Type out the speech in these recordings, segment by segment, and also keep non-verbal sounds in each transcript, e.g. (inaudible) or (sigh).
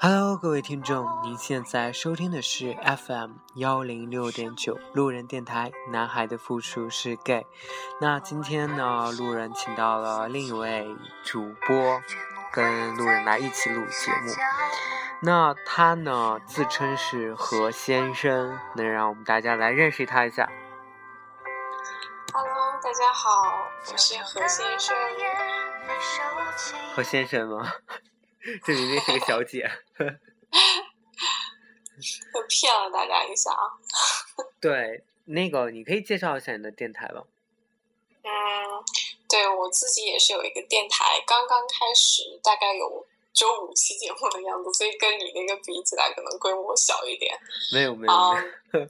Hello，各位听众，您现在收听的是 FM 幺零六点九路人电台。男孩的复数是 gay。那今天呢，路人请到了另一位主播，跟路人来一起录节目。那他呢，自称是何先生，能让我们大家来认识他一下。Hello，大家好，我是何先生。何先生吗？这明明是个小姐。我骗了大家一下啊。(laughs) 对，那个你可以介绍一下你的电台吗？嗯，对我自己也是有一个电台，刚刚开始，大概有只有五期节目的样子，所以跟你那个比起来，可能规模小一点。没有没有没有。(laughs)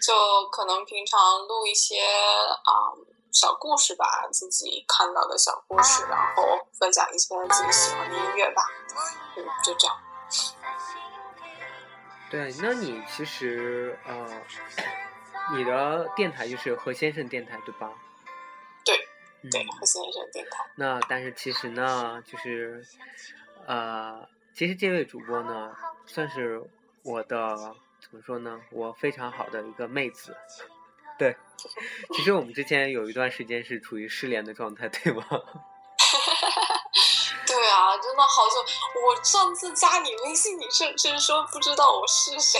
就可能平常录一些啊、嗯小故事吧，自己看到的小故事，然后分享一些自己喜欢的音乐吧。嗯，就这样。对，那你其实呃，你的电台就是何先生电台对吧？对，嗯、对，何先生电台。那但是其实呢，就是呃，其实这位主播呢，算是我的怎么说呢？我非常好的一个妹子。对，其实我们之前有一段时间是处于失联的状态，对吗？(laughs) 对啊，真的好久。我上次加你微信，你甚至说不知道我是谁。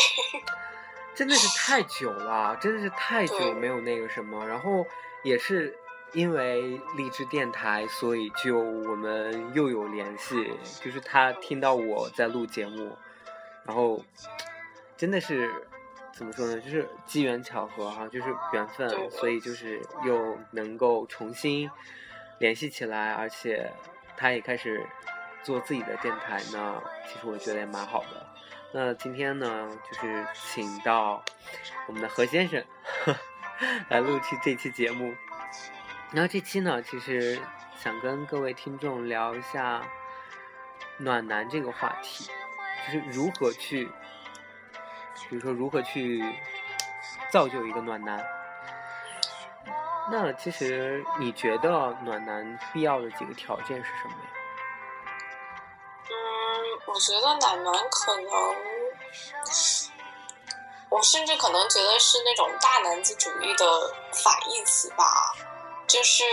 (laughs) 真的是太久了，真的是太久没有那个什么，然后也是因为励志电台，所以就我们又有联系。就是他听到我在录节目，然后真的是怎么说呢？就是机缘巧合哈、就是缘分，所以就是又能够重新联系起来，而且他也开始做自己的电台呢。其实我觉得也蛮好的。那今天呢，就是请到我们的何先生 (laughs) 来录制这期节目。然后这期呢，其实想跟各位听众聊一下暖男这个话题，就是如何去，比如说如何去造就一个暖男。那其实你觉得暖男必要的几个条件是什么呀？嗯，我觉得暖男可能，我甚至可能觉得是那种大男子主义的反义词吧，就是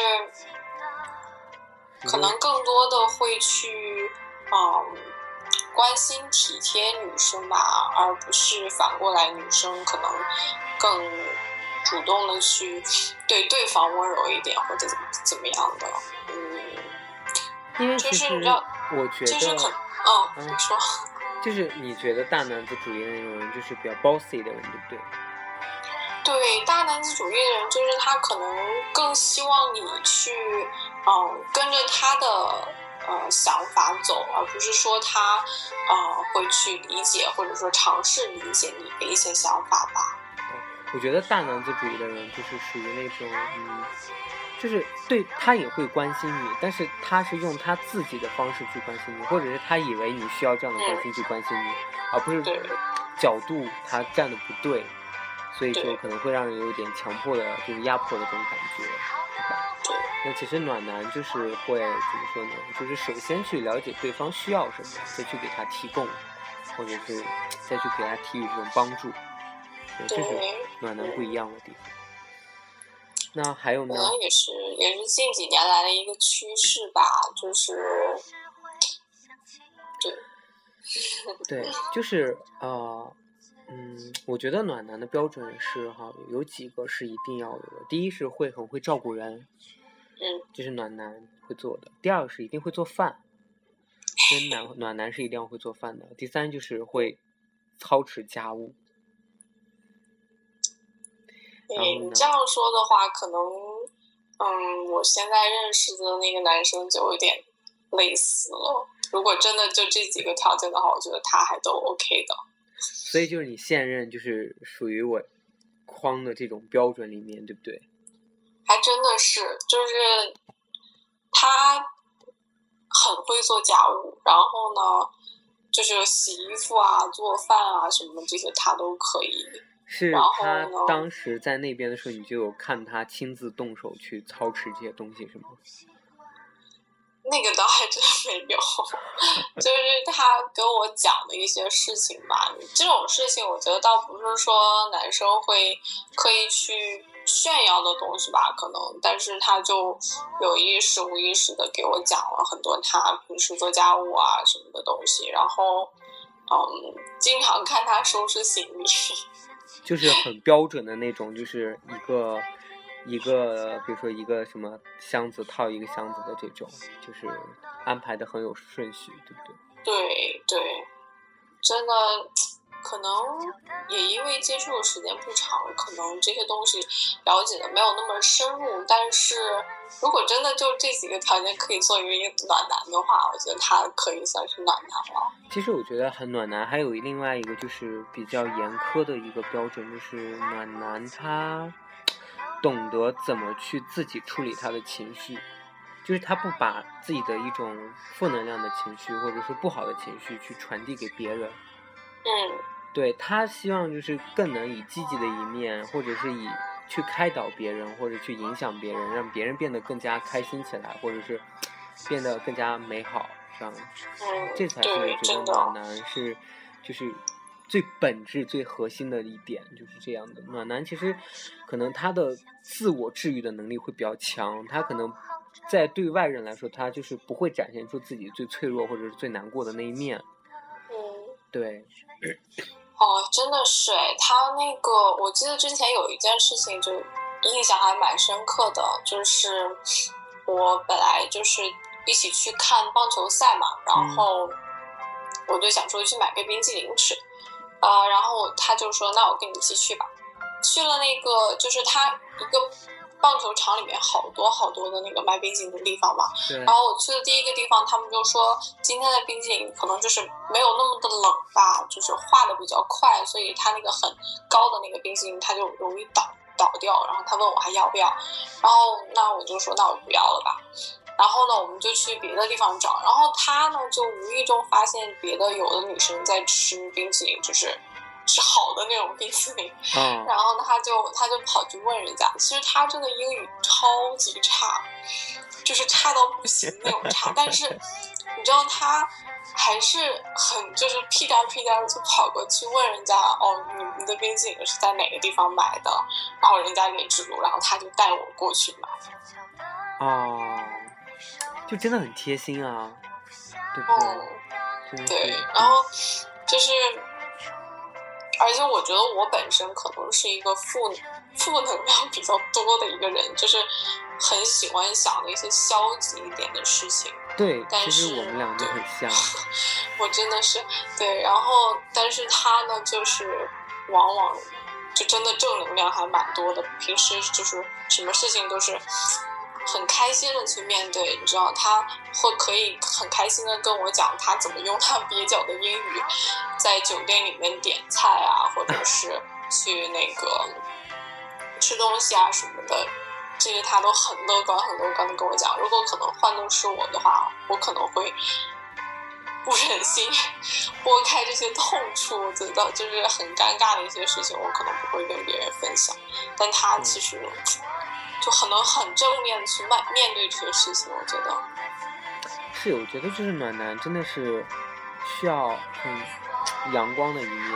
可能更多的会去，嗯，关心体贴女生吧，而不是反过来女生可能更主动的去对对方温柔一点或者怎么怎么样的，嗯，就是你知道我觉就是可，得，嗯，嗯你说。(laughs) 就是你觉得大男子主义的那种人，就是比较 bossy 的人，对不对？对大男子主义的人，就是他可能更希望你去，嗯，跟着他的呃想法走，而不是说他，呃，会去理解或者说尝试理解你的一些想法吧。我觉得大男子主义的人就是属于那种，嗯，就是对他也会关心你，但是他是用他自己的方式去关心你，或者是他以为你需要这样的关心去关心你，而不是角度他站的不对，所以就可能会让人有点强迫的，就是压迫的这种感觉，那其实暖男就是会怎么说呢？就是首先去了解对方需要什么，再去给他提供，或者是再去给他给予这种帮助。对，这是，暖男不一样的地方。那还有可呢？能也是也是近几年来的一个趋势吧，就是，对，(laughs) 对，就是呃，嗯，我觉得暖男的标准是哈，有几个是一定要有的。第一是会很会照顾人，嗯，这是暖男会做的。第二个是一定会做饭，真暖暖男是一定要会做饭的。第三就是会操持家务。你这样说的话，可能，嗯，我现在认识的那个男生就有点类似了。如果真的就这几个条件的话，我觉得他还都 OK 的。所以就是你现任就是属于我框的这种标准里面，对不对？还真的是，就是他很会做家务，然后呢，就是洗衣服啊、做饭啊什么这些他都可以。是然后他呢当时在那边的时候，你就有看他亲自动手去操持这些东西，是吗？那个倒还真没有，(laughs) 就是他跟我讲的一些事情吧。这种事情，我觉得倒不是说男生会刻意去炫耀的东西吧，可能，但是他就有意识无意识的给我讲了很多他平时做家务啊什么的东西，然后，嗯，经常看他收拾行李，(laughs) 就是很标准的那种，就是一个一个，比如说一个什么箱子套一个箱子的这种，就是安排的很有顺序，对不对？对对，真的，可能也因为接触的时间不长，可能这些东西了解的没有那么深入。但是如果真的就这几个条件可以作为暖男的话，我觉得他可以算是暖男了。其实我觉得很暖男，还有另外一个就是比较严苛的一个标准，就是暖男他懂得怎么去自己处理他的情绪，就是他不把自己的一种负能量的情绪或者说不好的情绪去传递给别人。嗯对他希望就是更能以积极的一面，或者是以去开导别人，或者去影响别人，让别人变得更加开心起来，或者是变得更加美好，这样，嗯，这才是我，觉得，暖男是就是最本质、最核心的一点，就是这样的。暖男其实可能他的自我治愈的能力会比较强，他可能在对外人来说，他就是不会展现出自己最脆弱或者是最难过的那一面。嗯。对，哦，真的是哎，他那个，我记得之前有一件事情就印象还蛮深刻的，就是我本来就是一起去看棒球赛嘛，然后我就想说去买个冰淇淋吃，呃，然后他就说那我跟你一起去吧，去了那个就是他一个棒球场里面好多好多的那个卖冰淇淋的地方嘛，然，后我去的第一个地方，他们就说今天的冰淇淋可能就是没有那么的冷吧，就是化的比较快，所以它那个很高的那个冰淇淋它就容易倒倒掉。然后他问我还要不要，然后那我就说那我不要了吧。然后呢，我们就去别的地方找。然后他呢就无意中发现别的有的女生在吃冰淇淋，就是是好的那种冰淇淋。嗯、(laughs) 然后，他就他就跑去问人家，其实他真的英语超级差，就是差到不行那种差。但是你知道他还是很就是屁颠儿屁颠儿就跑过去问人家，哦，你们的冰淇淋是在哪个地方买的？然后人家给指路，然后他就带我过去买。哦，就真的很贴心啊，对不对？嗯，对，然后就是，而且我觉得我本身可能是一个负负能量比较多的一个人，就是很喜欢想的一些消极一点的事情。对，但其实是我们俩就很像。(laughs) 我真的是对，然后但是他呢，就是往往就真的正能量还蛮多的，平时就是什么事情都是很开心的去面对，你知道，他会可以很开心的跟我讲他怎么用他蹩脚的英语在酒店里面点菜啊，或者是去那个吃东西啊什么的。这些他都很乐观、很乐观的跟我讲。如果可能换作是我的话，我可能会不忍心 (laughs) 拨开这些痛处，我觉得就是很尴尬的一些事情，我可能不会跟别人分享。但他其实就很能很正面的去面面对这个事情，我觉得。是，我觉得就是暖男真的是需要很阳光的一面，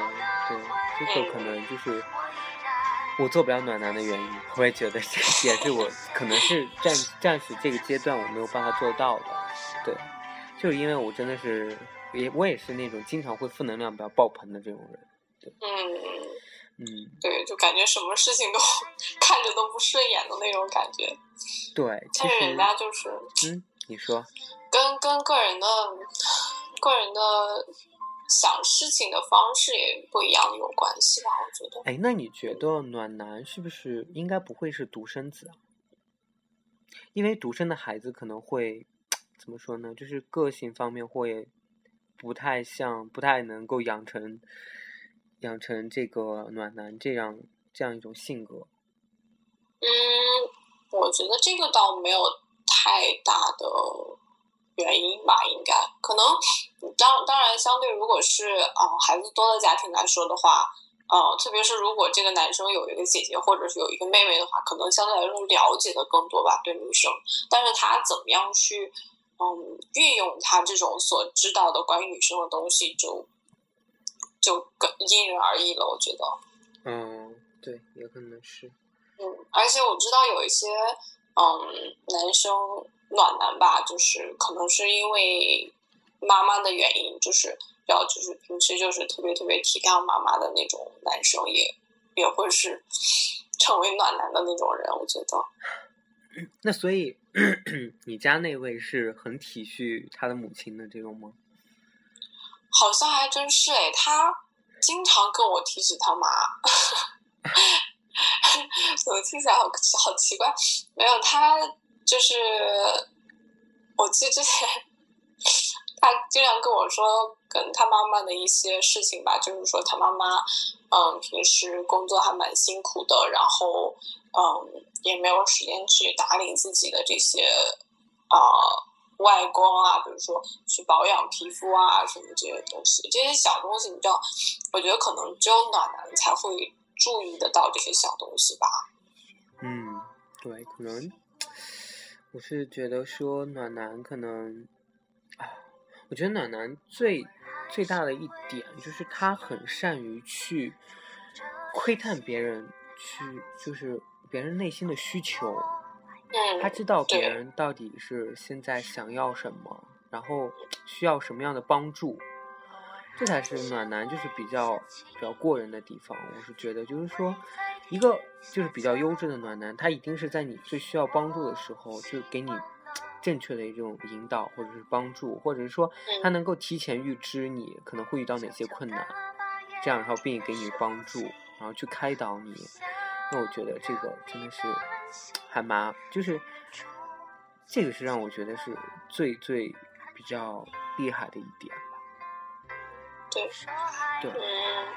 对，这个可能就是我做不了暖男的原因。我也觉得这也是我可能是暂暂时这个阶段我没有办法做到的，对，就是因为我真的是也我也是那种经常会负能量比较爆棚的这种人，嗯，嗯，对，就感觉什么事情都 (laughs) 看着都不顺眼的那种感觉。对，其实但是人家就是嗯，你说，跟跟个人的个人的想事情的方式也不一样有关系吧，我觉得。哎，那你觉得暖男是不是应该不会是独生子啊？因为独生的孩子可能会怎么说呢？就是个性方面会不太像，不太能够养成养成这个暖男这样这样一种性格？嗯，我觉得这个倒没有太大的原因吧，应该可能当当然，相对如果是啊孩子多的家庭来说的话，呃，特别是如果这个男生有一个姐姐或者是有一个妹妹的话，可能相对来说了解的更多吧，对女生，但是他怎么样去嗯运用他这种所知道的关于女生的东西，就就更因人而异了，我觉得。嗯，对，也可能是。嗯，而且我知道有一些嗯男生暖男吧，就是可能是因为妈妈的原因，就是要就是平时就是特别特别体谅妈妈的那种男生，也也会是成为暖男的那种人。我觉得，那所以 (coughs) 你家那位是很体恤他的母亲的这种吗？好像还真是哎，他经常跟我提起他妈。(laughs) 怎么听起来好好奇怪？没有，他就是我记得之前，他经常跟我说跟他妈妈的一些事情吧，就是说他妈妈嗯平时工作还蛮辛苦的，然后嗯也没有时间去打理自己的这些啊外光啊，比如说去保养皮肤啊什么这些东西，这些小东西你知道，我觉得可能只有暖男才会。注意得到这些小东西吧。嗯，对，可能我是觉得说暖男可能啊，我觉得暖男最最大的一点就是他很善于去窥探别人，去就是别人内心的需求。嗯，他知道别人到底是现在想要什么，然后需要什么样的帮助。这才是暖男，就是比较比较过人的地方。我是觉得，就是说，一个就是比较优质的暖男，他一定是在你最需要帮助的时候，就给你正确的一种引导，或者是帮助，或者是说，他能够提前预知你可能会遇到哪些困难，这样然后并给你帮助，然后去开导你。那我觉得这个真的是还蛮，就是这个是让我觉得是最最比较厉害的一点。对，对，嗯，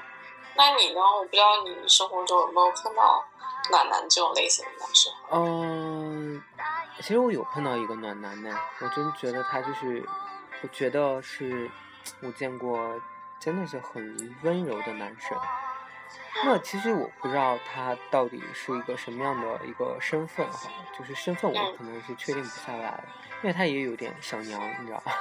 那你呢？我不知道你生活中有没有碰到暖男这种类型的男生？嗯，其实我有碰到一个暖男呢，我真觉得他就是，我觉得是我见过真的是很温柔的男生。那其实我不知道他到底是一个什么样的一个身份哈，就是身份我可能是确定不下来，因为他也有点小娘，你知道吧？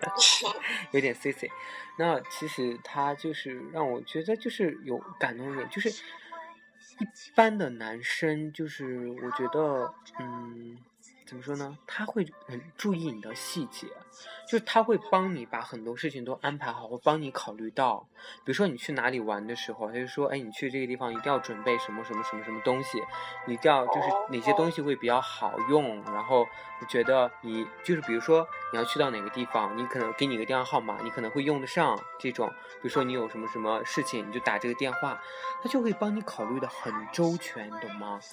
(laughs) 有点 C C，那其实他就是让我觉得就是有感动一点，就是一般的男生，就是我觉得，嗯，怎么说呢？他会很注意你的细节。就是他会帮你把很多事情都安排好，会帮你考虑到，比如说你去哪里玩的时候，他就说，哎，你去这个地方一定要准备什么什么什么什么东西，你一定要就是哪些东西会比较好用，然后我觉得你就是比如说你要去到哪个地方，你可能给你个电话号码，你可能会用得上这种，比如说你有什么什么事情，你就打这个电话，他就会帮你考虑的很周全，懂吗？(laughs)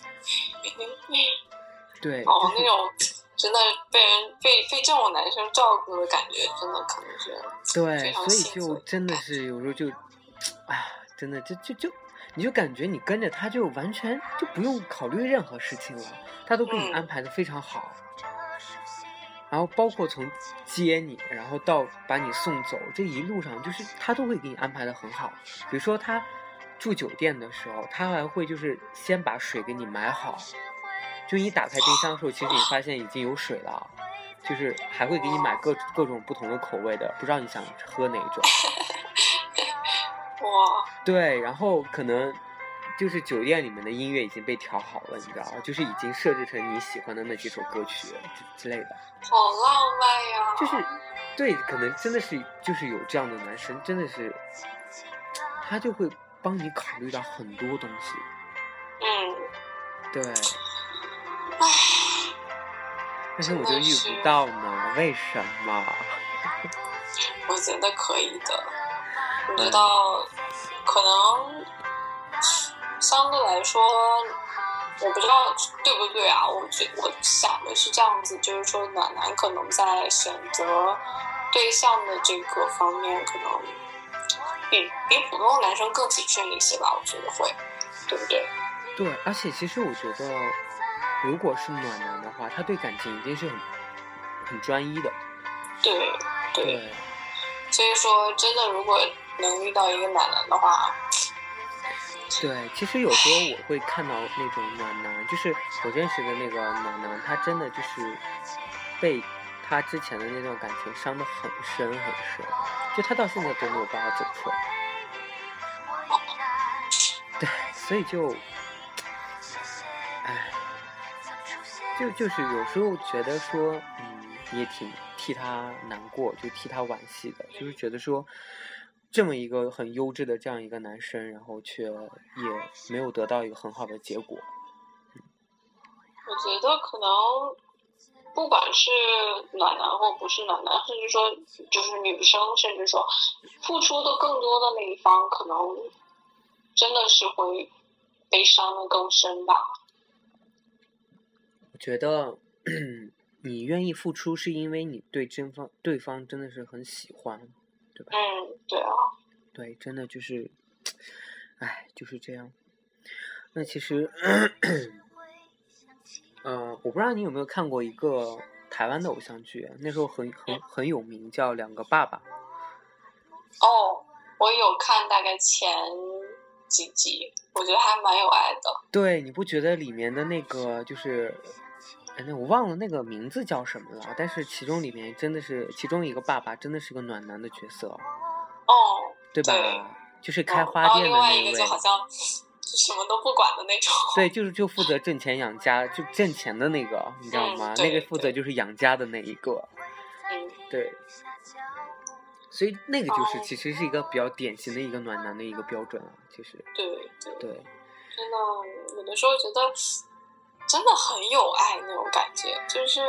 对，哦，那种。真的被人被被这种男生照顾的感觉，真的可能是对，所以就真的是有时候就，哎，真的就就就，你就感觉你跟着他就完全就不用考虑任何事情了，他都给你安排的非常好。然后包括从接你，然后到把你送走这一路上，就是他都会给你安排的很好。比如说他住酒店的时候，他还会就是先把水给你买好。就你打开冰箱的时候，其实你发现已经有水了，就是还会给你买各各种不同的口味的，不知道你想喝哪种。(laughs) 哇！对，然后可能就是酒店里面的音乐已经被调好了，你知道吗？就是已经设置成你喜欢的那几首歌曲之类的。好浪漫呀！就是，对，可能真的是就是有这样的男生，真的是他就会帮你考虑到很多东西。嗯。对。唉，但是我就遇不到呢，为什么？我觉得可以的，我知道，可能相对来说，我不知道对不对啊？我觉我想的是这样子，就是说暖男可能在选择对象的这个方面，可能比比普通的男生更谨慎一些吧，我觉得会。对不对？对，而且其实我觉得，如果是暖男的话，他对感情一定是很很专一的。对对，对，所以说真的，如果能遇到一个暖男的话，对，其实有时候我会看到那种暖男，就是我认识的那个暖男，他真的就是被他之前的那段感情伤得很深很深，就他到现在都没有办法走出来。对，所以就，唉，就就是有时候觉得说，嗯，也挺替他难过，就替他惋惜的，就是觉得说，这么一个很优质的这样一个男生，然后却也没有得到一个很好的结果。我觉得可能不管是暖男或不是暖男，甚至说就是女生，甚至说付出的更多的那一方，可能真的是会被伤的更深吧。我觉得你愿意付出，是因为你对真方对方真的是很喜欢，对吧？嗯，对啊，对，真的就是，唉，就是这样。那其实，嗯、我不知道你有没有看过一个台湾的偶像剧，那时候很很很有名，叫《两个爸爸》。哦，我有看大概前几集，我觉得还蛮有爱的。对，你不觉得里面的那个就是，哎，那我忘了那个名字叫什么了，但是其中里面真的是其中一个爸爸真的是个暖男的角色，哦，对吧？对就是开花店的那另外一个位。就好像就什么都不管的那种。对，就是就负责挣钱养家，就挣钱的那个，你知道吗？嗯那个负责就是养家的那一个，嗯，对。所以那个就是哦其实是一个比较典型的一个暖男的一个标准啊，其实对对，对真的有的时候觉得真的很有爱那种感觉，就是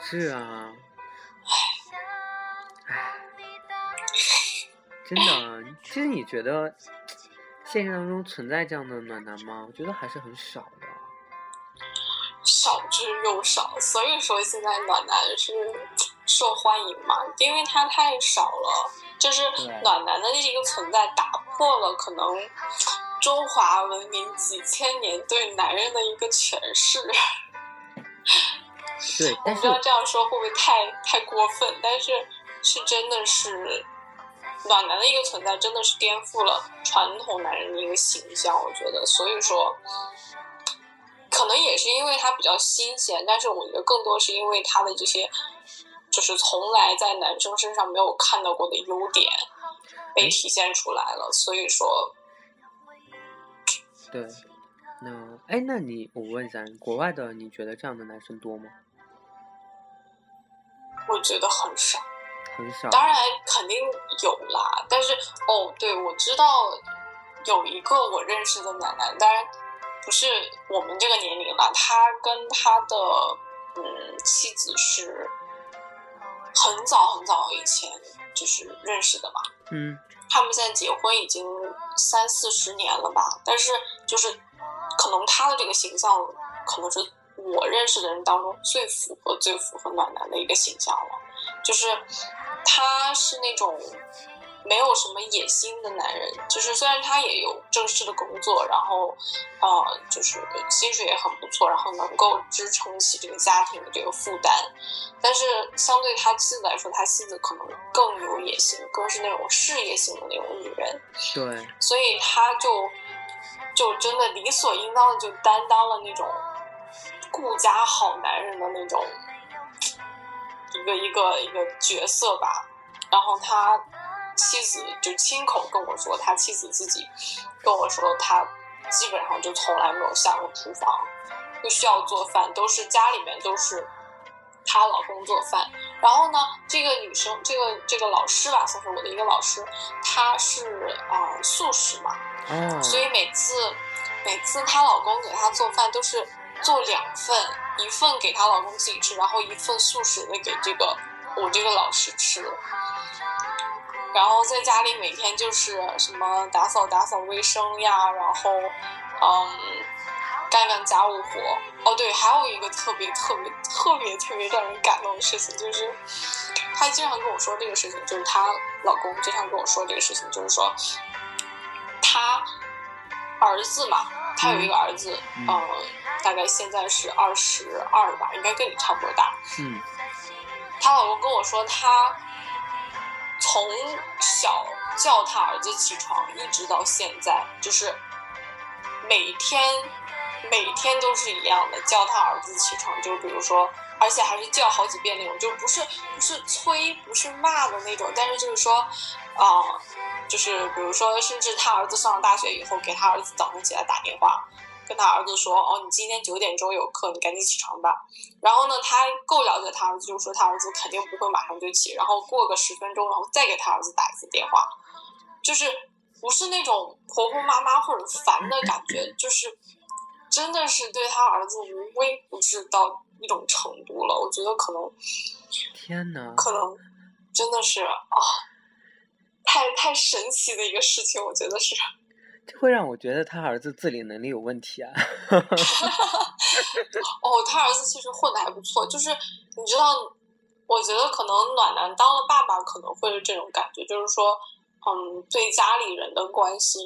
是啊，唉，真的，其实你觉得现实当中存在这样的暖男吗？我觉得还是很少的。少之又少，所以说现在暖男是受欢迎嘛，因为它太少了，就是暖男的这个存在打破了可能中华文明几千年对男人的一个诠释。对，我 (laughs) 但是不知道这样说会不会太太过分，但是是真的是暖男的一个存在，真的是颠覆了传统男人的一个形象，我觉得，所以说。可能也是因为他比较新鲜，但是我觉得更多是因为他的这些，就是从来在男生身上没有看到过的优点被体现出来了。所以说，对，那哎，那你我问一下，国外的你觉得这样的男生多吗？我觉得很少。很少。当然肯定有啦，但是哦，对，我知道有一个我认识的奶奶，当然不是我们这个年龄了，他跟他的嗯妻子是很早很早以前就是认识的嘛，嗯，他们现在结婚已经三四十年了吧，但是就是可能他的这个形象，可能是我认识的人当中最符合、最符合暖男的一个形象了。就是他是那种没有什么野心的男人，就是虽然他也有正式的工作，然后呃，就是薪水也很不错，然后能够支撑起这个家庭的这个负担，但是相对他妻子来说，他妻子可能更有野心，更是那种事业型的那种女人，对，所以他就就真的理所应当的就担当了那种顾家好男人的那种一个一个一个角色吧。然后他妻子就亲口跟我说，他妻子自己跟我说，他基本上就从来没有下过厨房，不需要做饭，都是家里面都是她老公做饭。然后呢，这个女生，这个这个老师吧，算是我的一个老师，她是啊、呃素食嘛，哦，所以每次每次她老公给她做饭都是做两份，一份给她老公自己吃，然后一份素食的给这个我这个老师吃。然后在家里每天就是什么打扫打扫卫生呀，然后嗯干干家务活。哦对，还有一个特别特别特别特别让人感动的事情，就是她经常跟我说这个事情，就是她老公经常跟我说这个事情，就是说她儿子嘛，她有一个儿子，嗯嗯，大概现在是二十二吧，应该跟你差不多大。嗯她老公跟我说，她从小叫他儿子起床，一直到现在，就是每天每天都是一样的叫他儿子起床，就比如说，而且还是叫好几遍那种，就不是不是催，不是骂的那种，但是就是说，啊、就是比如说，甚至他儿子上了大学以后，给他儿子早上起来打电话，跟他儿子说：“哦，你今天九点钟有课，你赶紧起床吧。”然后呢，他够了解他儿子，就说他儿子肯定不会马上就起，然后过个十分钟，然后再给他儿子打一次电话，就是不是那种婆婆妈妈或者烦的感觉，就是真的是对他儿子无微不至到一种程度了。我觉得可能天呐，可能真的是啊，太太神奇的一个事情，我觉得是。这会让我觉得他儿子自理能力有问题啊。(laughs) 哦，他儿子其实混的还不错，就是你知道，我觉得可能暖男当了爸爸可能会是这种感觉，就是说，嗯，对家里人的关心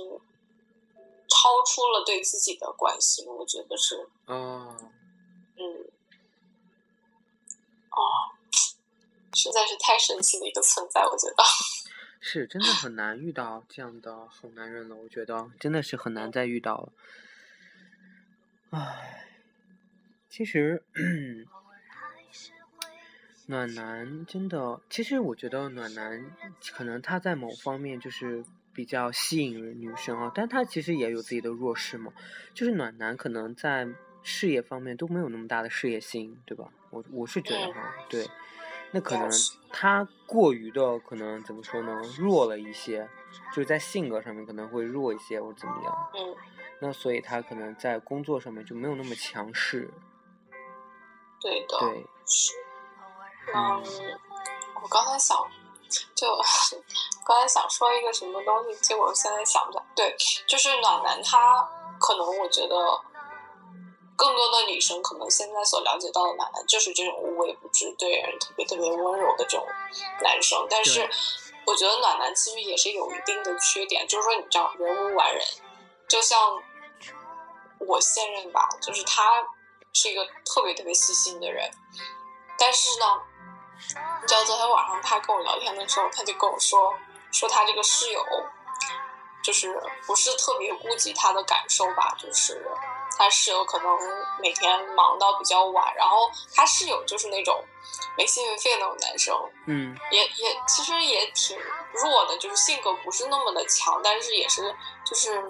超出了对自己的关心，我觉得是，嗯，嗯，哦，实在是太神奇的一个存在，我觉得。是真的很难遇到这样的好男人了，我觉得真的是很难再遇到了。唉，其实 (clears throat) 暖男真的，其实我觉得暖男可能他在某方面就是比较吸引女生啊，但他其实也有自己的弱势嘛。就是暖男可能在事业方面都没有那么大的事业心，对吧？我我是觉得哈，对。那可能他过于的可能怎么说呢，弱了一些，就是在性格上面可能会弱一些或怎么样。嗯，那所以他可能在工作上面就没有那么强势。对的，对，嗯，我刚才想，就刚才想说一个什么东西，结果现在想不起来。对，就是暖男他可能我觉得。更多的女生可能现在所了解到的暖男就是这种无微不至、对人特别特别温柔的这种男生，但是我觉得暖男其实也是有一定的缺点，就是说你知道人无完人，就像我现任吧，就是他是一个特别特别细心的人，但是呢，你知道昨天晚上他跟我聊天的时候，他就跟我说说他这个室友就是不是特别顾及他的感受吧，就是。他室友可能每天忙到比较晚，然后他室友就是那种没心没肺的那种男生，嗯，也也其实也挺弱的，就是性格不是那么的强，但是也是就是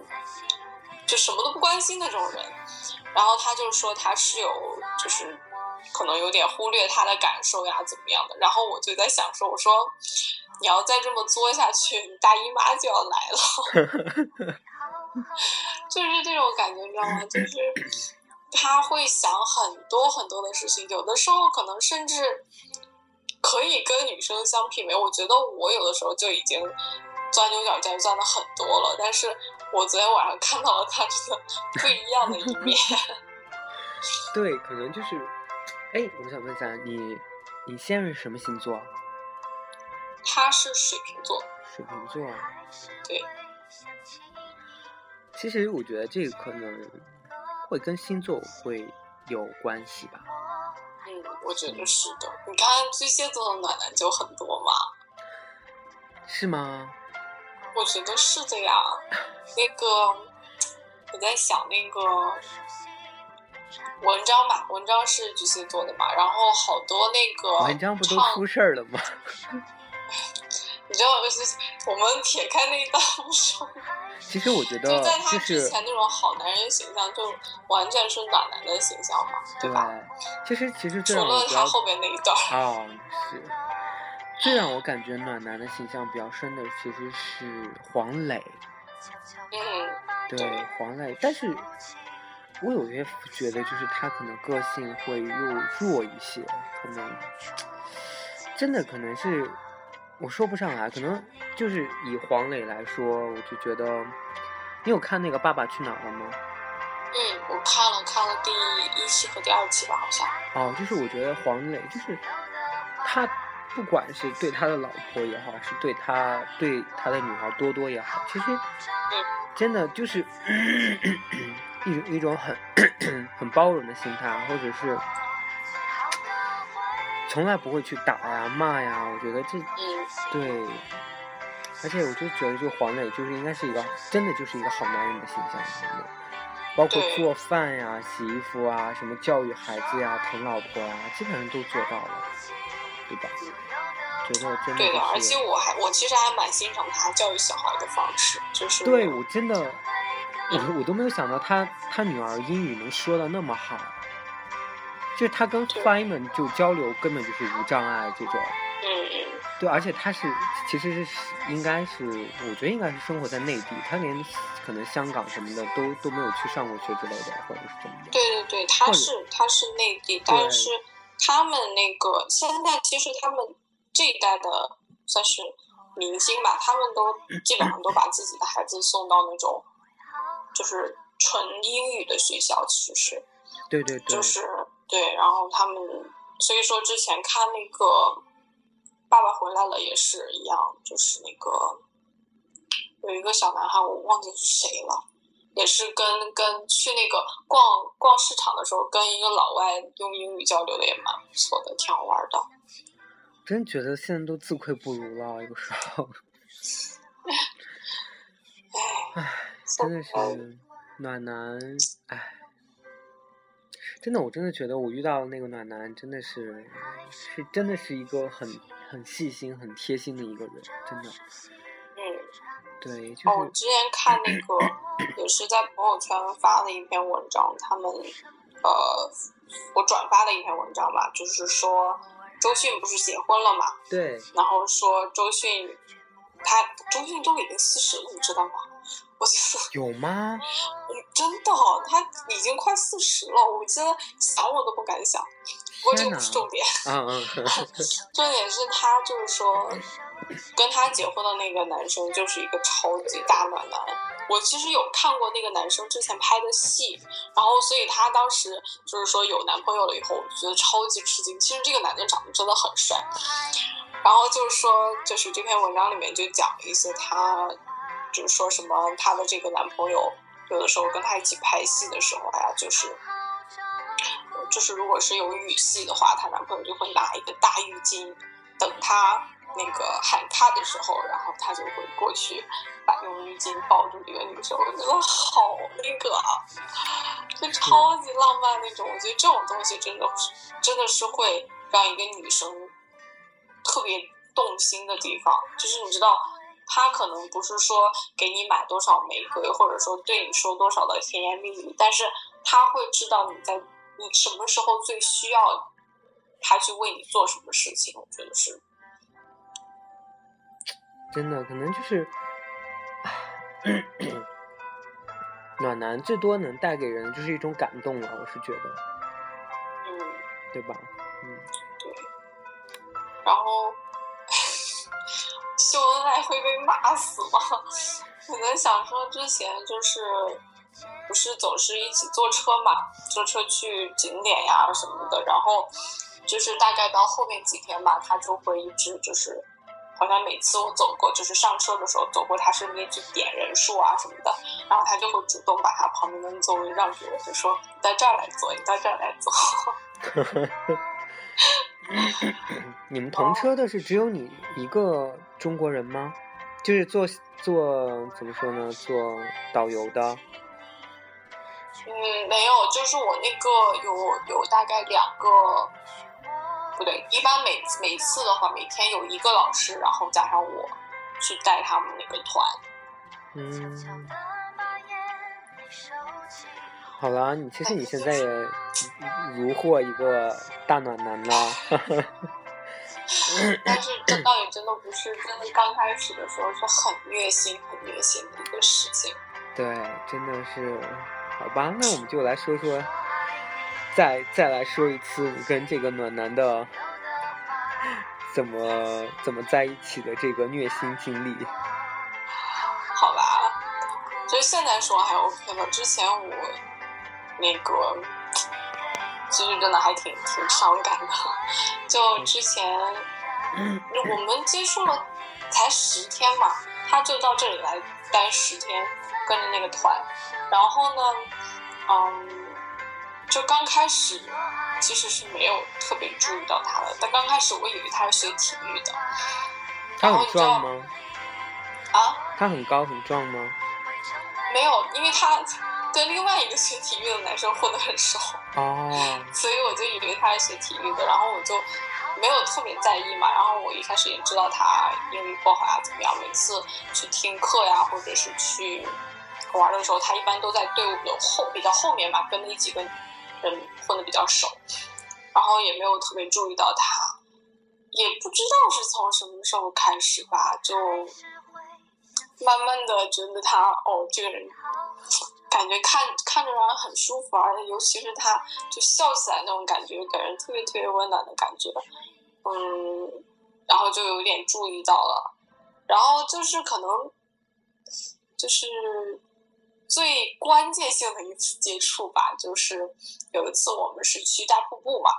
就什么都不关心的这种人。然后他就说他室友就是可能有点忽略他的感受呀，怎么样的。然后我就在想说，我说你要再这么作下去，你大姨妈就要来了。(laughs) (laughs) 就是这种感觉，你知道吗？就是他会想很多很多的事情，有的时候可能甚至可以跟女生相媲美。我觉得我有的时候就已经钻牛角尖钻的很多了，但是我昨天晚上看到了他这个不一样的一面。(laughs) 对，可能就是，哎，我想问一下你，你现任什么星座？他是水瓶座。水瓶座。对。其实我觉得这个可能会跟星座会有关系吧。嗯，我觉得是的。你看巨蟹座的暖男就很多嘛。是吗？我觉得是的呀。那个我在想那个文章吧，文章是巨蟹座的嘛，然后好多那个文章不都出事儿了吗？(laughs) 你知道，就是我们撇开那一段不说。其实我觉得，就在他之前那种好男人形象，就完全是暖男的形象嘛，对吧？其实其实除了他后面那一段。哦，是。最让我感觉暖男的形象比较深的，其实是黄磊。嗯。对黄磊，但是我有些觉得，就是他可能个性会又弱一些，可能真的可能是。我说不上来，可能就是以黄磊来说，我就觉得，你有看那个《爸爸去哪儿》了吗？嗯，我看了看了第一期和第二期吧，好像。哦，就是我觉得黄磊就是他，不管是对他的老婆也好，是对他对他的女孩多多也好，其实真的就是 (coughs) 一种一种很很包容的心态，或者是从来不会去打呀骂呀。我觉得这对，而且我就觉得，就黄磊就是应该是一个真的就是一个好男人的形象，包括做饭呀、洗衣服啊、什么教育孩子呀、疼老婆啊，基本上都做到了，对吧？觉得真的对的，而且我还我其实还蛮欣赏他教育小孩的方式，就是对我真的。我我都没有想到他他女儿英语能说的那么好，就是他跟 Simon 就交流根本就是无障碍这种。嗯嗯。对，而且他是其实是应该是我觉得应该是生活在内地，他连可能香港什么的都都没有去上过学之类的，或者是怎么的。对对对，他是他是内地，但是他们那个现在其实他们这一代的算是明星吧，他们都基本上都把自己的孩子送到那种。就是纯英语的学校，其实是，对对对，就是对。然后他们，所以说之前看那个《爸爸回来了》也是一样，就是那个有一个小男孩，我忘记是谁了，也是跟跟去那个逛逛市场的时候，跟一个老外用英语交流的，也蛮不错的，挺好玩的。真觉得现在都自愧不如了，有时候。唉。真的是暖男，唉，真的，我真的觉得我遇到的那个暖男真的是，是真的是一个很很细心、很贴心的一个人，真的。嗯，对，就是。哦，我之前看那个也是在朋友圈发了一篇文章，他们呃，我转发的一篇文章吧，就是说周迅不是结婚了嘛？对。然后说周迅，他周迅都已经四十了，你知道吗？我有吗？真的，他已经快四十了。我现在想我都不敢想。不过这不是重点。嗯 (laughs) 嗯。(laughs) 重点是他就是说，跟他结婚的那个男生就是一个超级大暖男。我其实有看过那个男生之前拍的戏，然后所以他当时就是说有男朋友了以后，我觉得超级吃惊。其实这个男的长得真的很帅。然后就是说，就是这篇文章里面就讲了一些他。就是说什么，她的这个男朋友有的时候跟他一起拍戏的时候，哎呀，就是，就是如果是有雨戏的话，她男朋友就会拿一个大浴巾，等她那个喊她的时候，然后他就会过去把用浴巾抱住这个女生，我觉得好那个啊，就超级浪漫那种。我觉得这种东西真的真的是会让一个女生特别动心的地方，就是你知道。他可能不是说给你买多少玫瑰，或者说对你说多少的甜言蜜语，但是他会知道你在你什么时候最需要他去为你做什么事情。我觉得是真的，可能就是 (coughs) 暖男最多能带给人就是一种感动了。我是觉得，嗯，对吧？嗯，对，然后。秀恩爱会被骂死吗？(laughs) 可能想说之前就是不是总是一起坐车嘛，坐车去景点呀什么的，然后就是大概到后面几天吧，他就会一直就是好像每次我走过，就是上车的时候走过他身边去点人数啊什么的，然后他就会主动把他旁边的座位让给我，就说你到这儿来坐，你到这儿来坐。(laughs) 你们同车的是只有你一个中国人吗？就是做做怎么说呢？做导游的？嗯，没有，就是我那个有有大概两个，不对，一般每每次的话，每天有一个老师，然后加上我去带他们那个团。嗯。好了，你其实你现在也如获一个大暖男呢。但是这倒也真的不是，真的刚开始的时候是很虐心、很虐心的一个事情。对，真的是。好吧，那我们就来说说，再再来说一次你跟这个暖男的怎么怎么在一起的这个虐心经历。好吧，就现在说还 OK 了，之前我。那个其实真的还挺挺伤感的，就之前我们接触了才十天嘛，他就到这里来待十天，跟着那个团，然后呢，嗯，就刚开始其实是没有特别注意到他的，但刚开始我以为他是学体育的。他很壮吗？啊？他很高很壮吗？没有，因为他跟另外一个学体育的男生混得很熟。哦。(laughs) 所以我就以为他是学体育的，然后我就没有特别在意嘛。然后我一开始也知道他英语不好呀，怎么样？每次去听课呀，或者是去玩的时候，他一般都在队伍的后比较后面吧，跟那几个人混得比较熟。然后也没有特别注意到他。也不知道是从什么时候开始吧，就慢慢的觉得他哦，这个人感觉看看着让人很舒服，而且尤其是他就笑起来那种感觉，给人特别特别温暖的感觉，嗯，然后就有点注意到了，然后就是可能就是最关键性的一次接触吧，就是有一次我们是去大瀑布嘛，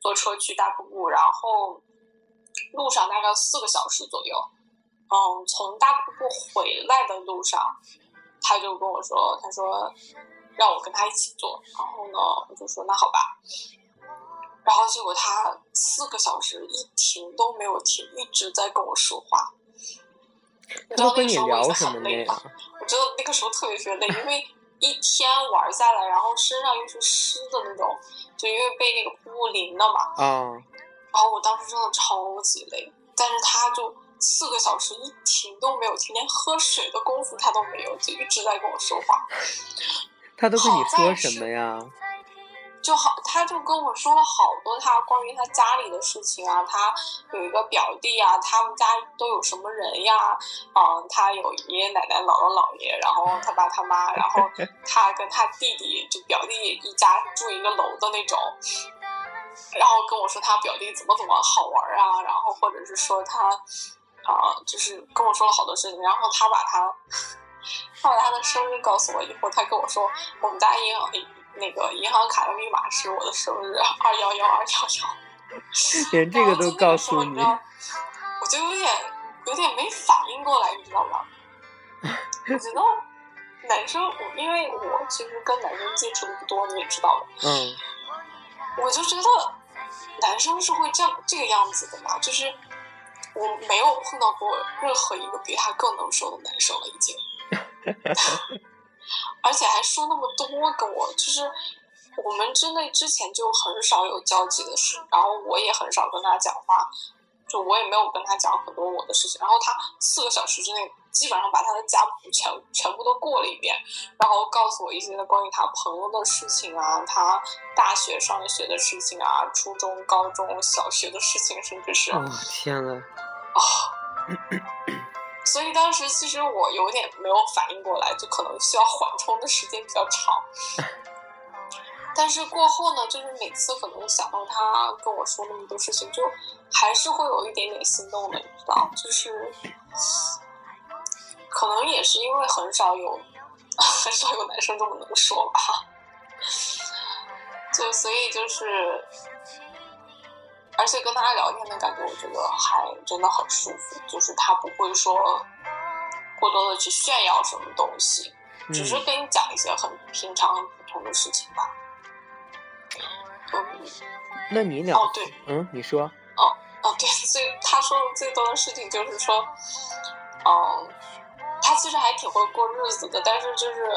坐车去大瀑布，然后。路上大概四个小时左右，嗯，从大瀑布回来的路上，他就跟我说，他说让我跟他一起坐，然后呢，我就说那好吧，然后结果他四个小时一停都没有停，一直在跟我说话。你知道那个时候我已经很累了，我觉得那个时候特别特别累，因为一天玩下来，然后身上又是湿的那种，就因为被那个瀑布淋了嘛。啊。然后我当时真的超级累，但是他就四个小时一停都没有停，连喝水的功夫他都没有，就一直在跟我说话。他都跟你说什么呀？就好，他就跟我说了好多他关于他家里的事情啊，他有一个表弟啊，他们家都有什么人呀？嗯，他有爷爷奶奶、姥姥姥爷，然后他爸他妈，然后 (laughs) 他跟他弟弟就表弟一家住一个楼的那种。然后跟我说他表弟怎么怎么好玩啊，然后或者是说他啊，就是跟我说了好多事情。然后他把他他 (laughs) 把他的生日告诉我以后，他跟我说我们家银行那个银行卡的密码是我的生日二幺幺二幺幺，(laughs) 连这个都告诉你，我就有点有点没反应过来，你知道吗？(laughs) 我觉得男生，我因为我其实跟男生接触的不多，你也知道的，嗯。我就觉得男生是会这样这个样子的嘛，就是我没有碰到过任何一个比他更能说的男生了，已经，(laughs) 而且还说那么多跟我，就是我们真的之前就很少有交集的事，然后我也很少跟他讲话。就我也没有跟他讲很多我的事情，然后他四个小时之内基本上把他的家谱全全部都过了一遍，然后告诉我一些关于他朋友的事情啊，他大学上学的事情啊，初中、高中小学的事情，甚至是哦天呐。啊！所以当时其实我有点没有反应过来，就可能需要缓冲的时间比较长。(laughs) 但是过后呢，就是每次可能想到他跟我说那么多事情，就还是会有一点点心动的，你知道？就是可能也是因为很少有 (laughs) 很少有男生这么能说吧，(laughs) 就所以就是，而且跟他聊天的感觉，我觉得还真的很舒服。就是他不会说过多的去炫耀什么东西，只是跟你讲一些很平常、很普通的事情吧。嗯那你俩哦对，嗯，你说哦哦对，最他说的最多的事情就是说，嗯，他其实还挺会过日子的，但是就是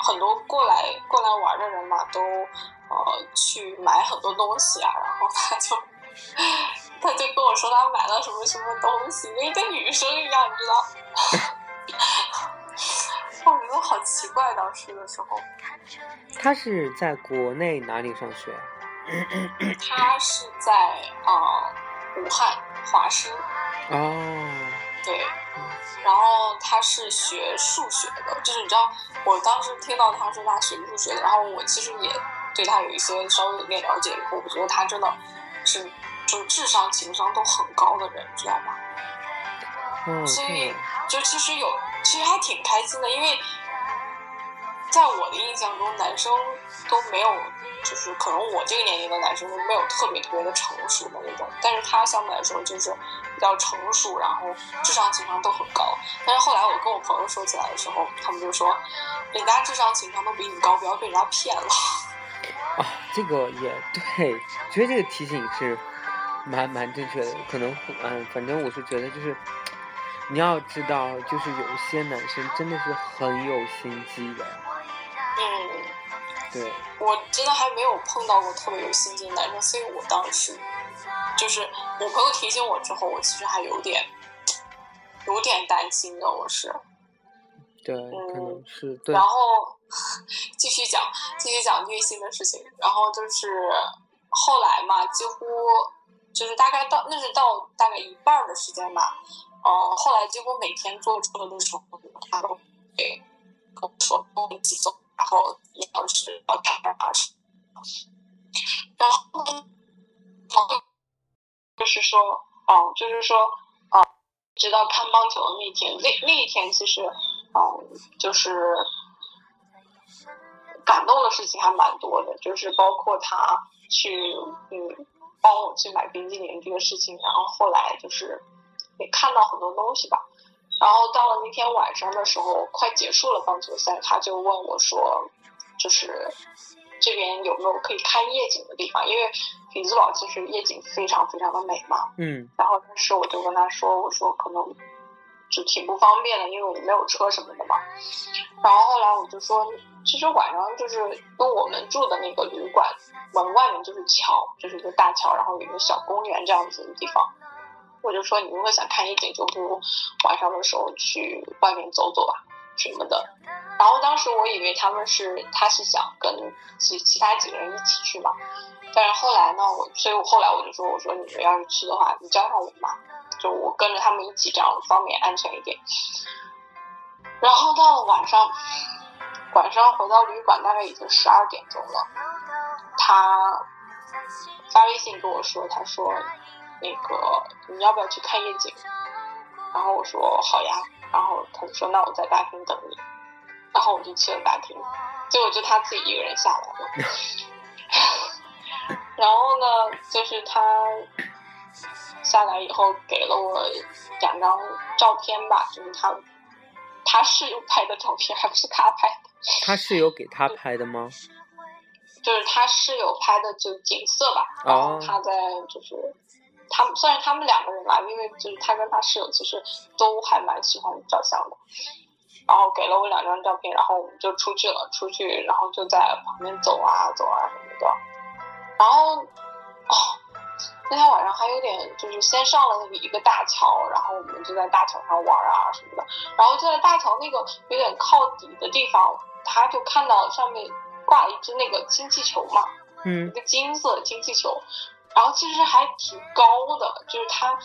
很多过来过来玩的人嘛，都呃去买很多东西啊，然后他就他就跟我说他买了什么什么东西，跟一个女生一样，你知道。(laughs) 我觉得好奇怪，当时的时候。他是在国内哪里上学？(clears throat) 他是在啊武汉华师。哦。对。然后他是学数学的，就是你知道，我当时听到他说他学数学的，然后我其实也对他有一些稍微有点了解。以后我觉得他真的是就智商情商都很高的人，知道吗？嗯。所以就其实有。其实还挺开心的，因为在我的印象中，男生都没有，就是可能我这个年龄的男生都没有特别特别的成熟的那种。但是他相对来说就是比较成熟，然后智商情商都很高。但是后来我跟我朋友说起来的时候，他们就说，人家智商情商都比你高，不要被人家骗了。啊，这个也对，觉得这个提醒是蛮蛮正确的。可能嗯，反正我是觉得就是你要知道，就是有些男生真的是很有心机的。嗯，对，我真的还没有碰到过特别有心机的男生，所以我当时就是我朋友提醒我之后，我其实还有点有点担心的，我是。对，可能是对。然后 (laughs) 继续讲，继续讲虐心的事情。然后就是后来嘛，几乎就是大概到那是到大概一半的时间吧。嗯，后来几乎每天坐车的时候，他都会跟我说跟我一起走，然后要是要干嘛什然后就是说，嗯，就是说，啊，直到看棒球的那天，那那一天其实。嗯，就是感动的事情还蛮多的，就是包括他去嗯帮我去买冰激凌这个事情，然后后来就是也看到很多东西吧。然后到了那天晚上的时候，快结束了棒球赛，他就问我说，就是这边有没有可以看夜景的地方？因为匹兹堡其实夜景非常非常的美嘛。嗯。然后当时我就跟他说，我说可能。就挺不方便的，因为我没有车什么的嘛。然后后来我就说，其实晚上就是跟我们住的那个旅馆门外面就是桥，就是一个大桥，然后有一个小公园这样子的地方。我就说，你如果想看夜景，就不如晚上的时候去外面走走吧什么的。然后当时我以为他们是，他是想跟其其他几个人一起去嘛。但是后来呢，我，所以我后来我就说，我说你们要是去的话，你叫上我嘛。就我跟着他们一起，这样方便安全一点。然后到了晚上，晚上回到旅馆大概已经十二点钟了。他发微信跟我说，他说那个你要不要去看夜景？然后我说好呀。然后他就说那我在大厅等你。然后我就去了大厅，结果就他自己一个人下来了。(laughs) 然后呢，就是他。下来以后给了我两张照片吧，就是他他室友拍的照片，还不是他拍的。他室友给他拍的吗？就是他室友拍的，就景色吧。然后他在就是他们，虽然他们两个人吧，因为就是他跟他室友其实都还蛮喜欢照相的。然后给了我两张照片，然后我们就出去了。出去，然后就在旁边走啊走啊什么的。然后哦。那天晚上还有点，就是先上了那个一个大桥，然后我们就在大桥上玩啊什么的，然后就在大桥那个有点靠底的地方，他就看到上面挂了一只那个氢气球嘛，嗯，一个金色的氢气球，然后其实还挺高的，就是他，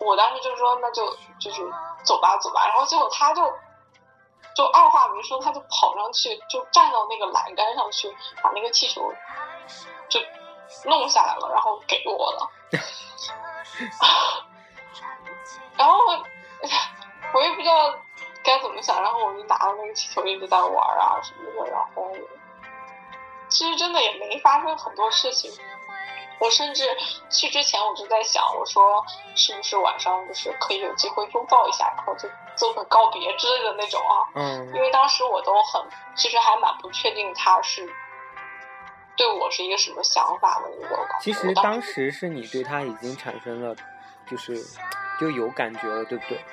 我当时就说那就就是走吧走吧，然后结果他就就二话没说，他就跑上去，就站到那个栏杆上去，把那个气球就。弄下来了，然后给我了，(laughs) 然后我也不知道该怎么想，然后我就拿着那个气球一直在玩啊什么的，然后其实真的也没发生很多事情。我甚至去之前我就在想，我说是不是晚上就是可以有机会拥抱一下，然后就做个告别之类的那种啊？嗯。因为当时我都很，其实还蛮不确定他是。对我是一个什么想法的那种？其实当时是你对他已经产生了，就是就有感觉了，对不对？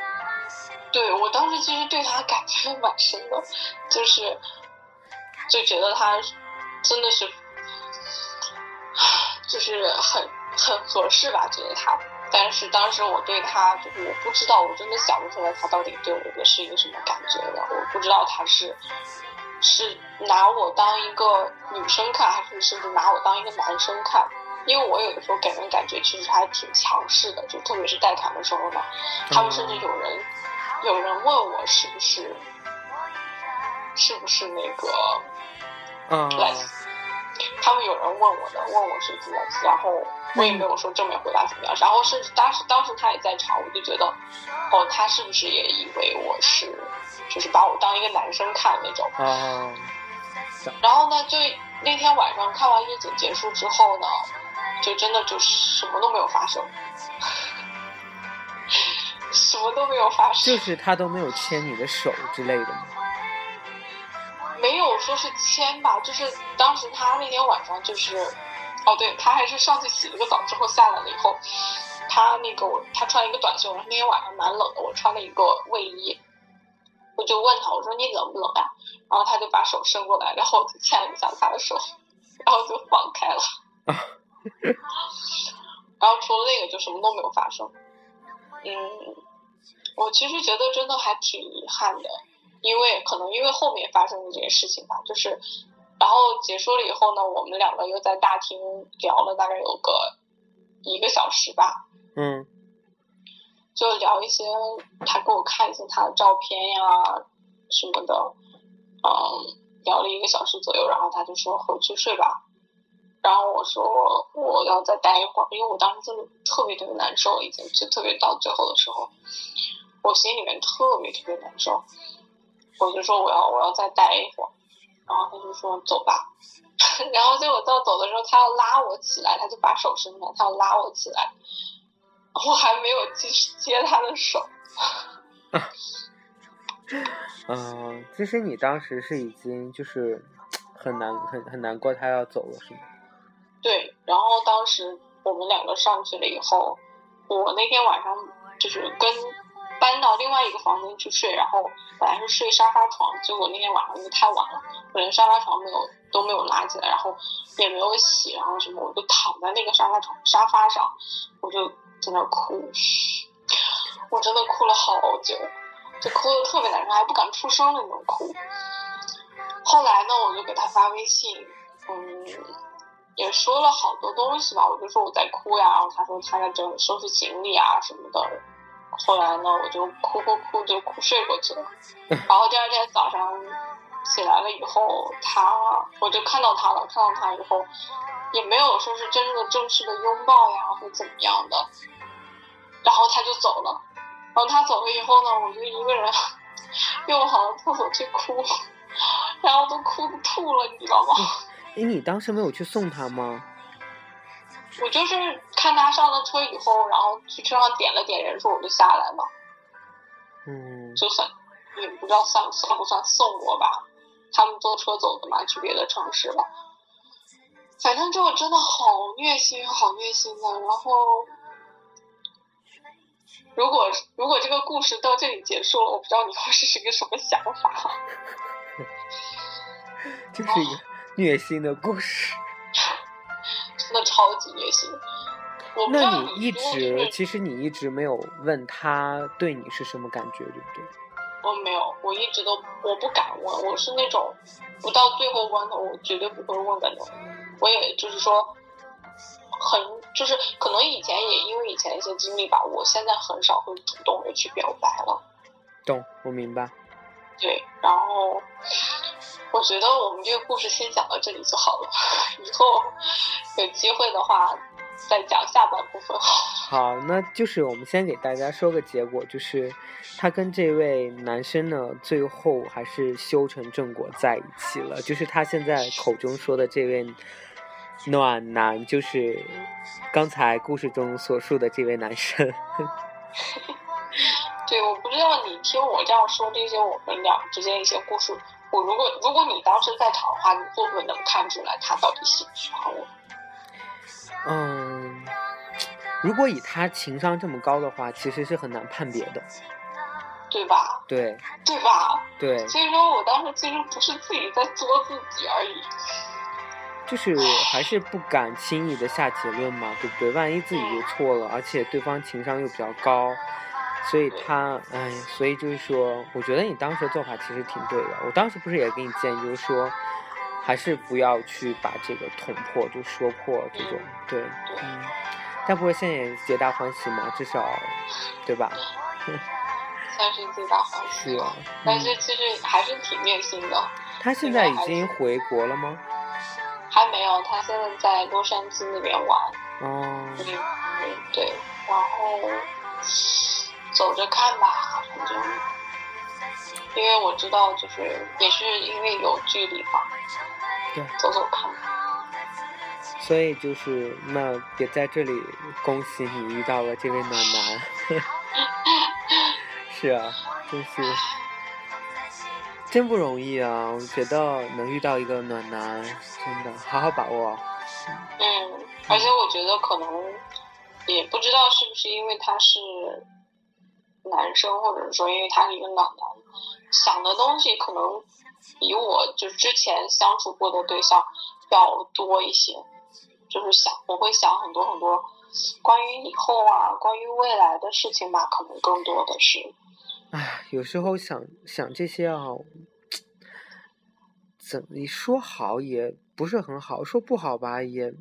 对，我当时其实对他感觉蛮深的，就是就觉得他真的是，就是很很合适吧，觉得他。但是当时我对他就是我不知道，我真的想不出来他到底对我的是一个什么感觉的，我不知道他是。是拿我当一个女生看，还是甚至拿我当一个男生看？因为我有的时候给人感觉其实还挺强势的，就特别是带团的时候呢，他们甚至有人有人问我是不是是不是那个嗯，他们有人问我的，问我是怎么，然后我也没有说正面回答怎么样，然后甚至当时当时他也在场，我就觉得哦，他是不是也以为我是？就是把我当一个男生看那种，然后呢，就那天晚上看完夜景结束之后呢，就真的就什么都没有发生。(laughs) 什么都没有发生。就是他都没有牵你的手之类的吗？没有说是牵吧，就是当时他那天晚上就是，哦，对他还是上去洗了个澡之后下来了以后，他那个我他穿一个短袖，然后那天晚上蛮冷的，我穿了一个卫衣，我就问他我说你冷不冷呀、然后他就把手伸过来，然后我就牵了一下他的手，然后就放开了。(laughs) 然后除了那个就什么都没有发生。嗯，我其实觉得真的还挺遗憾的，因为可能因为后面发生的这些事情吧，就是，然后结束了以后呢，我们两个又在大厅聊了大概有个一个小时吧，嗯就聊一些他给我看一些他的照片呀什么的，嗯，聊了一个小时左右，然后他就说回去睡吧。然后我说我要再待一会儿，因为我当时真的特别特别难受，已经就特别到最后的时候，我心里面特别特别难受。我就说我要我要再待一会儿，然后他就说走吧。(laughs) 然后结果到走的时候，他要拉我起来，他就把手伸出来，他要拉我起来，我还没有继续接他的手。(laughs) 嗯，其实你当时是已经就是很难很很难过，他要走了是吗？对，然后当时我们两个上去了以后，我那天晚上就是跟搬到另外一个房间去睡，然后本来是睡沙发床，结果那天晚上因为太晚了，我连沙发床没有都没有拉起来，然后也没有洗，然后什么我就躺在那个沙发床沙发上，我就在那哭，我真的哭了好久，就哭的特别难受，还不敢出声的那种哭。后来呢，我就给他发微信，嗯。也说了好多东西吧，我就说我在哭呀，然后他说他在整收拾行李啊什么的。后来呢，我就哭哭哭就哭睡过去了。(laughs) 然后第二天早上起来了以后，他我就看到他了，看到他以后也没有说是真正的正式的拥抱呀或怎么样的。然后他就走了，然后他走了以后呢，我就一个人又跑到厕所去哭，然后都哭吐了，你知道吗？哎，你当时没有去送他吗？我就是看他上了车以后，然后去车上点了点人数，我就下来了。嗯，就算也不知道算算不算送我吧，他们坐车走的嘛，去别的城市了。反正就真的好虐心，好虐心的。然后，如果如果这个故事到这里结束了，我不知道你会是一个什么想法。(laughs) 就是一个虐心的故事。(laughs) 真的超级虐心。我不知道那你一直，其实你一直没有问他对你是什么感觉，对不对？我没有，我一直都我不敢问，我是那种不到最后关头我绝对不会问的那种。我也就是说，很就是可能以前也因为以前一些经历吧，我现在很少会主动的去表白了。懂，我明白。对，然后我觉得我们这个故事先讲到这里就好了，以后有机会的话再讲下半部分。好，那就是我们先给大家说个结果，就是他跟这位男生呢，最后还是修成正果在一起了。就是他现在口中说的这位暖男，就是刚才故事中所述的这位男生。(laughs) 对，我不知道你听我这样说这些我们俩之间一些故事，我如果如果你当时在场的话，你会不会能看出来他到底喜不喜欢我？嗯，如果以他情商这么高的话，其实是很难判别的。对吧？对对吧？对，所以说我当时其实不是自己在作自己而已。就是还是不敢轻易的下结论嘛，对不对？万一自己就错了，而且对方情商又比较高，所以他，哎，所以就是说，我觉得你当时的做法其实挺对的。我当时不是也给你建议，就是说，还是不要去把这个捅破，就说破这种，对，嗯。但不过现在也皆大欢喜嘛，至少，对吧？(laughs) 算是皆大欢喜是啊，嗯但是其实还是挺虐心的。他现在已经回国了吗？还没有，他现在在洛杉矶那边玩。哦，嗯，对，然后走着看吧，反正，因为我知道，就是也是因为有距离嘛，对，走走看吧。所以就是那也在这里恭喜你遇到了这位暖男。(laughs) 是啊，真是真不容易啊！我觉得能遇到一个暖男，真的好好把握。嗯，而且我觉得可能也不知道是不是因为他是男生，或者说因为他是一个暖男，想的东西可能比我就之前相处过的对象要多一些。就是想，我会想很多很多关于以后啊，关于未来的事情吧，可能更多的是。唉，有时候想想这些啊，怎你说好也不是很好，说不好吧也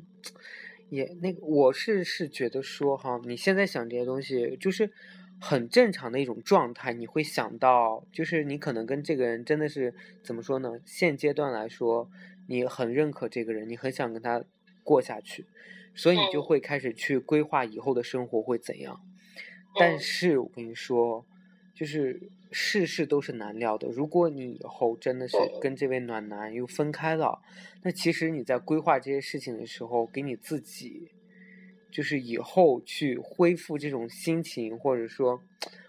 也那个，我是是觉得说哈，你现在想这些东西就是很正常的一种状态，你会想到，就是你可能跟这个人真的是怎么说呢？现阶段来说，你很认可这个人，你很想跟他。过下去，所以你就会开始去规划以后的生活会怎样。但是我跟你说，就是事事都是难料的。如果你以后真的是跟这位暖男又分开了，那其实你在规划这些事情的时候，给你自己，就是以后去恢复这种心情，或者说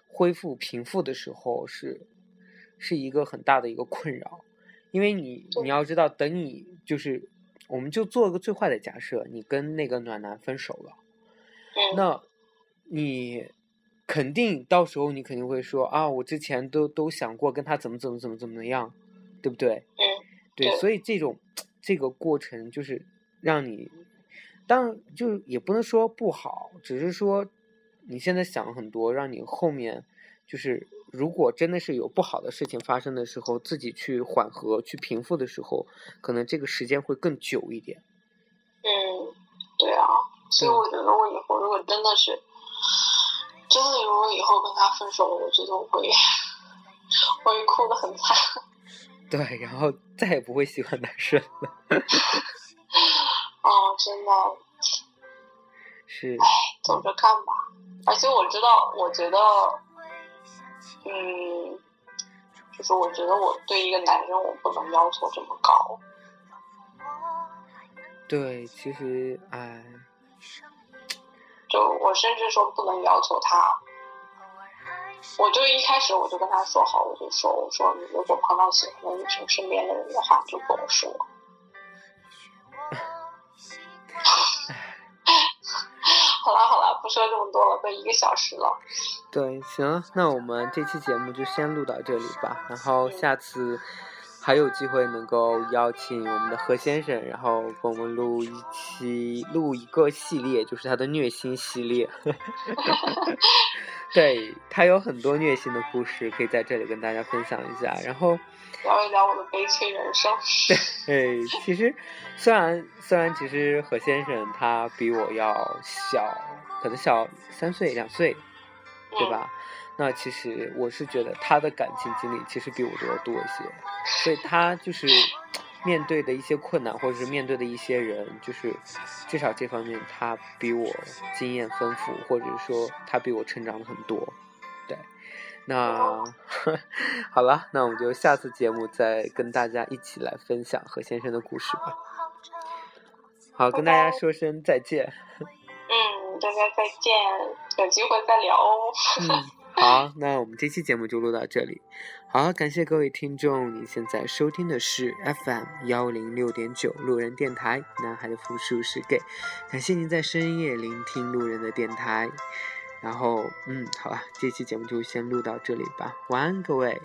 恢复平复的时候，是是一个很大的一个困扰。因为你你要知道，等你就是。我们就做个最坏的假设，你跟那个暖男分手了，那，你肯定到时候你肯定会说啊，我之前都都想过跟他怎么怎么怎么怎么样，对不对？嗯，对，所以这种这个过程就是让你，当然就也不能说不好，只是说你现在想很多，让你后面就是。如果真的是有不好的事情发生的时候，自己去缓和、去平复的时候，可能这个时间会更久一点。嗯，对啊，所以我觉得我以后如果真的是，真的如果以后跟他分手了，我觉得我会，我会哭的很惨。(laughs) 对，然后再也不会喜欢男生了。(laughs) 哦，真的。是。唉，走着看吧。而且我知道，我觉得。嗯，就是我觉得我对一个男生，我不能要求这么高。对，其实，哎，就我甚至说不能要求他，我就一开始我就跟他说好，我就说，我说你如果碰到喜欢的女生身边的人的话，就跟我说。好了好了，不说这么多了，都一个小时了。对，行，那我们这期节目就先录到这里吧。然后下次还有机会能够邀请我们的何先生，然后跟我们录一期，录一个系列，就是他的虐心系列。(laughs) 对他有很多虐心的故事，可以在这里跟大家分享一下。然后聊一聊我的悲催人生。对，其实虽然虽然其实何先生他比我要小，可能小三岁两岁。对吧？那其实我是觉得他的感情经历其实比我都要多一些，所以他就是面对的一些困难，或者是面对的一些人，就是至少这方面他比我经验丰富，或者说他比我成长了很多。对，那 (laughs) 好了，那我们就下次节目再跟大家一起来分享何先生的故事吧。好，跟大家说声再见。(laughs) 嗯大家再见，有机会再聊哦。嗯，好，那我们这期节目就录到这里。好，感谢各位听众，你现在收听的是 FM 幺零六点九路人电台，男孩的复数是 gay。感谢您在深夜聆听路人的电台。然后，嗯，好了，这期节目就先录到这里吧，晚安，各位。